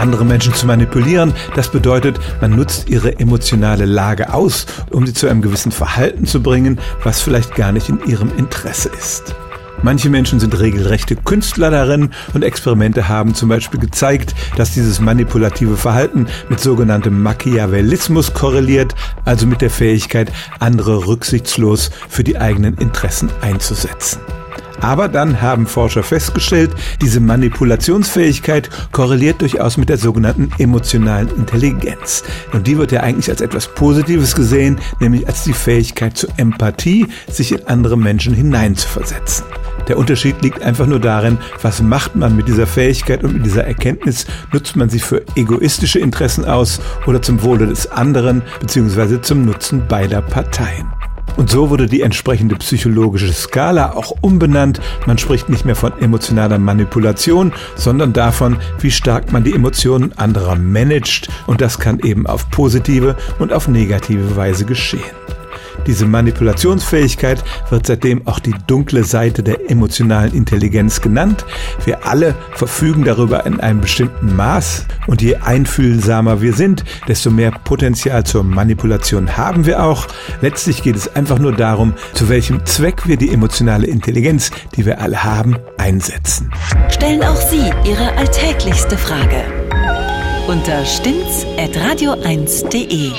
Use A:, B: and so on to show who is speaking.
A: Andere Menschen zu manipulieren, das bedeutet, man nutzt ihre emotionale Lage aus, um sie zu einem gewissen Verhalten zu bringen, was vielleicht gar nicht in ihrem Interesse ist. Manche Menschen sind regelrechte Künstler darin und Experimente haben zum Beispiel gezeigt, dass dieses manipulative Verhalten mit sogenanntem Machiavellismus korreliert, also mit der Fähigkeit, andere rücksichtslos für die eigenen Interessen einzusetzen. Aber dann haben Forscher festgestellt, diese Manipulationsfähigkeit korreliert durchaus mit der sogenannten emotionalen Intelligenz. Und die wird ja eigentlich als etwas Positives gesehen, nämlich als die Fähigkeit zur Empathie, sich in andere Menschen hineinzuversetzen. Der Unterschied liegt einfach nur darin, was macht man mit dieser Fähigkeit und mit dieser Erkenntnis? Nutzt man sie für egoistische Interessen aus oder zum Wohle des anderen bzw. zum Nutzen beider Parteien? Und so wurde die entsprechende psychologische Skala auch umbenannt. Man spricht nicht mehr von emotionaler Manipulation, sondern davon, wie stark man die Emotionen anderer managt. Und das kann eben auf positive und auf negative Weise geschehen. Diese Manipulationsfähigkeit wird seitdem auch die dunkle Seite der emotionalen Intelligenz genannt. Wir alle verfügen darüber in einem bestimmten Maß und je einfühlsamer wir sind, desto mehr Potenzial zur Manipulation haben wir auch. Letztlich geht es einfach nur darum, zu welchem Zweck wir die emotionale Intelligenz, die wir alle haben, einsetzen.
B: Stellen auch Sie Ihre alltäglichste Frage unter stimmtz.radio1.de.